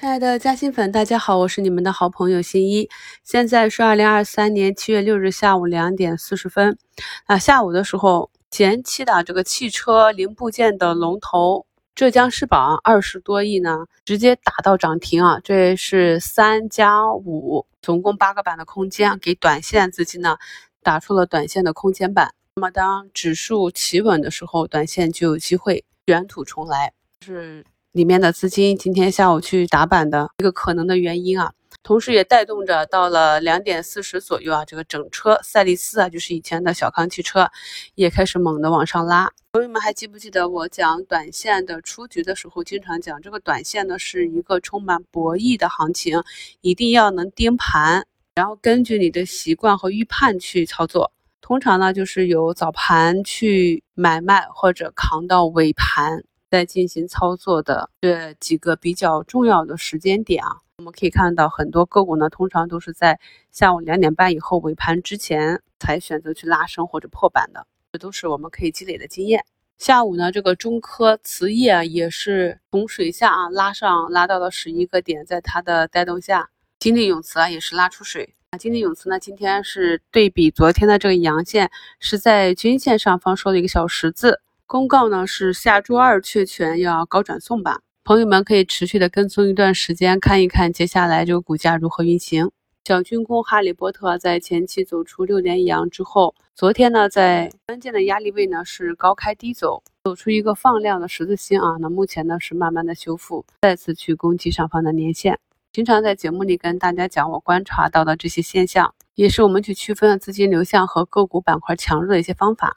亲爱的嘉兴粉，大家好，我是你们的好朋友新一。现在是二零二三年七月六日下午两点四十分。啊，下午的时候，前期的这个汽车零部件的龙头浙江世宝二十多亿呢，直接打到涨停啊！这是三加五，总共八个板的空间，给短线资金呢打出了短线的空间板。那么当指数企稳的时候，短线就有机会卷土重来。是。里面的资金今天下午去打板的一个可能的原因啊，同时也带动着到了两点四十左右啊，这个整车赛力斯啊，就是以前的小康汽车，也开始猛的往上拉。朋友们还记不记得我讲短线的出局的时候，经常讲这个短线呢是一个充满博弈的行情，一定要能盯盘，然后根据你的习惯和预判去操作。通常呢就是有早盘去买卖或者扛到尾盘。在进行操作的这几个比较重要的时间点啊，我们可以看到很多个股呢，通常都是在下午两点半以后尾盘之前才选择去拉升或者破板的，这都是我们可以积累的经验。下午呢，这个中科磁业也是从水下啊拉上，拉到了十一个点，在它的带动下，金立永磁啊也是拉出水啊。金立永磁呢，今天是对比昨天的这个阳线，是在均线上方收了一个小十字。公告呢是下周二确权要高转送吧，朋友们可以持续的跟踪一段时间，看一看接下来这个股价如何运行。小军工哈利波特在前期走出六连阳之后，昨天呢在关键的压力位呢是高开低走，走出一个放量的十字星啊，那目前呢是慢慢的修复，再次去攻击上方的年线。经常在节目里跟大家讲我观察到的这些现象，也是我们去区分资金流向和个股板块强弱的一些方法。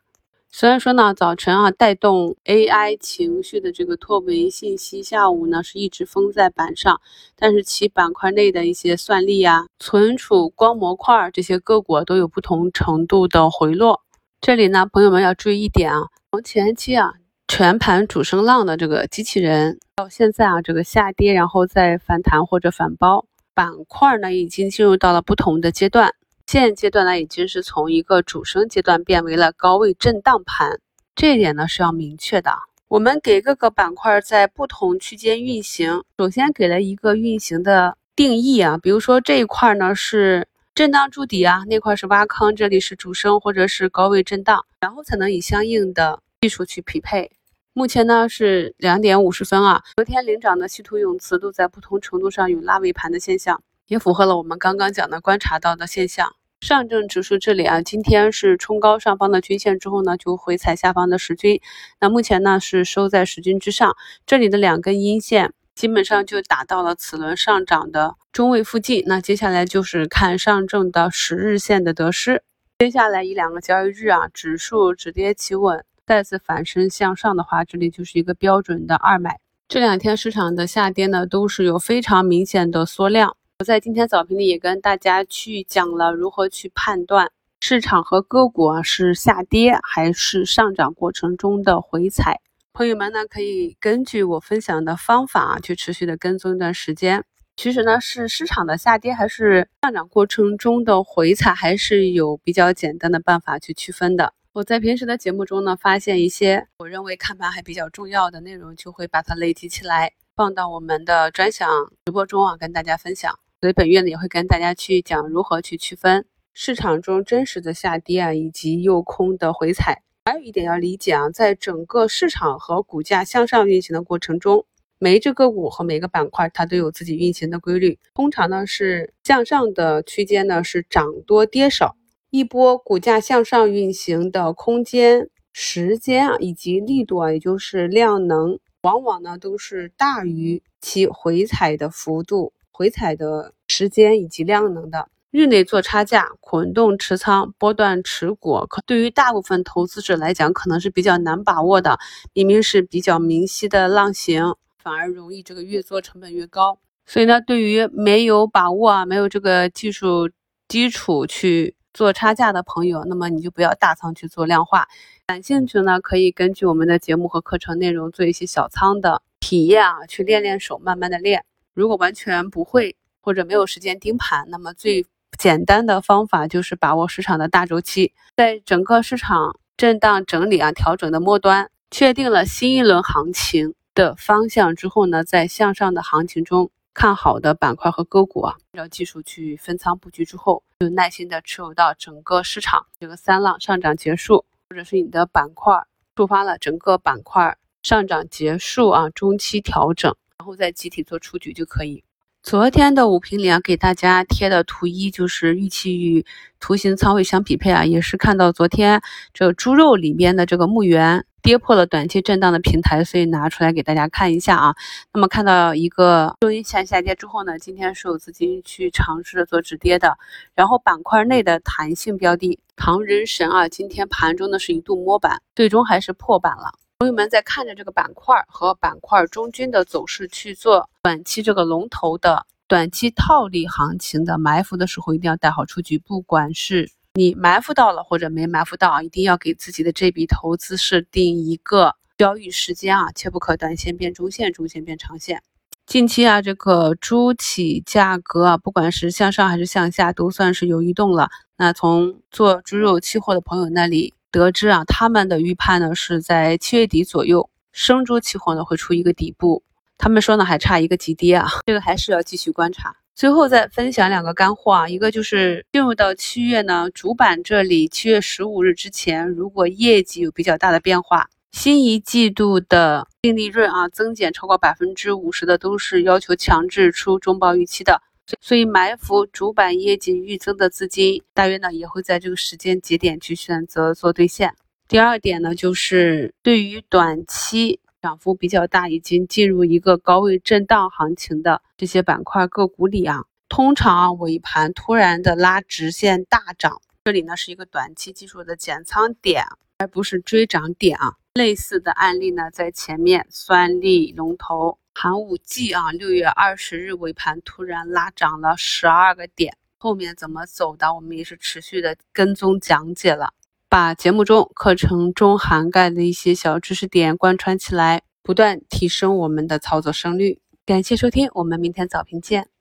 虽然说呢，早晨啊带动 AI 情绪的这个拓维信息，下午呢是一直封在板上，但是其板块内的一些算力啊、存储光模块这些个股都有不同程度的回落。这里呢，朋友们要注意一点啊，从前期啊全盘主升浪的这个机器人，到现在啊这个下跌，然后再反弹或者反包，板块呢已经进入到了不同的阶段。现阶段呢，已经是从一个主升阶段变为了高位震荡盘，这一点呢是要明确的。我们给各个板块在不同区间运行，首先给了一个运行的定义啊，比如说这一块呢是震荡筑底啊，那块是挖坑，这里是主升或者是高位震荡，然后才能以相应的技术去匹配。目前呢是两点五十分啊，昨天领涨的稀土永磁都在不同程度上有拉尾盘的现象。也符合了我们刚刚讲的观察到的现象。上证指数这里啊，今天是冲高上方的均线之后呢，就回踩下方的十均。那目前呢是收在十均之上，这里的两根阴线基本上就打到了此轮上涨的中位附近。那接下来就是看上证的十日线的得失。接下来一两个交易日啊，指数止跌企稳，再次反身向上的话，这里就是一个标准的二买。这两天市场的下跌呢，都是有非常明显的缩量。在今天早评里也跟大家去讲了如何去判断市场和个股啊是下跌还是上涨过程中的回踩。朋友们呢可以根据我分享的方法啊去持续的跟踪一段时间。其实呢是市场的下跌还是上涨过程中的回踩，还是有比较简单的办法去区分的。我在平时的节目中呢发现一些我认为看盘还比较重要的内容，就会把它累积起来放到我们的专享直播中啊跟大家分享。所以本月呢也会跟大家去讲如何去区分市场中真实的下跌啊，以及诱空的回踩。还有一点要理解啊，在整个市场和股价向上运行的过程中，每一只个股和每个板块它都有自己运行的规律。通常呢是向上的区间呢是涨多跌少，一波股价向上运行的空间、时间啊以及力度啊，也就是量能，往往呢都是大于其回踩的幅度。回踩的时间以及量能的日内做差价、滚动持仓、波段持股，可对于大部分投资者来讲，可能是比较难把握的。明明是比较明晰的浪形，反而容易这个越做成本越高。所以呢，对于没有把握啊、没有这个技术基础去做差价的朋友，那么你就不要大仓去做量化。感兴趣呢，可以根据我们的节目和课程内容做一些小仓的体验啊，去练练手，慢慢的练。如果完全不会或者没有时间盯盘，那么最简单的方法就是把握市场的大周期，在整个市场震荡整理啊调整的末端，确定了新一轮行情的方向之后呢，在向上的行情中看好的板块和个股啊，按照技术去分仓布局之后，就耐心的持有到整个市场这个三浪上涨结束，或者是你的板块触发了整个板块上涨结束啊，中期调整，然后再集体做出局就可以。昨天的五评里啊，给大家贴的图一就是预期与图形仓位相匹配啊，也是看到昨天这猪肉里边的这个牧原跌破了短期震荡的平台，所以拿出来给大家看一下啊。那么看到一个周阴线下跌之后呢，今天是有资金去尝试着做止跌的，然后板块内的弹性标的唐人神啊，今天盘中呢是一度摸板，最终还是破板了。朋友们在看着这个板块和板块中均的走势去做短期这个龙头的短期套利行情的埋伏的时候，一定要带好出局。不管是你埋伏到了或者没埋伏到啊，一定要给自己的这笔投资设定一个交易时间啊，切不可短线变中线，中线变长线。近期啊，这个猪企价格啊，不管是向上还是向下，都算是有异动了。那从做猪肉期货的朋友那里。得知啊，他们的预判呢是在七月底左右，生猪期货呢会出一个底部。他们说呢还差一个急跌啊，这个还是要继续观察。最后再分享两个干货啊，一个就是进入到七月呢，主板这里七月十五日之前，如果业绩有比较大的变化，新一季度的净利润啊增减超过百分之五十的，都是要求强制出中报预期的。所以埋伏主板业绩预增的资金，大约呢也会在这个时间节点去选择做兑现。第二点呢，就是对于短期涨幅比较大，已经进入一个高位震荡行情的这些板块个股里啊，通常尾盘突然的拉直线大涨，这里呢是一个短期技术的减仓点，而不是追涨点啊。类似的案例呢，在前面酸力龙头。寒武纪啊，六月二十日尾盘突然拉涨了十二个点，后面怎么走的，我们也是持续的跟踪讲解了，把节目中课程中涵盖的一些小知识点贯穿起来，不断提升我们的操作胜率。感谢收听，我们明天早评见。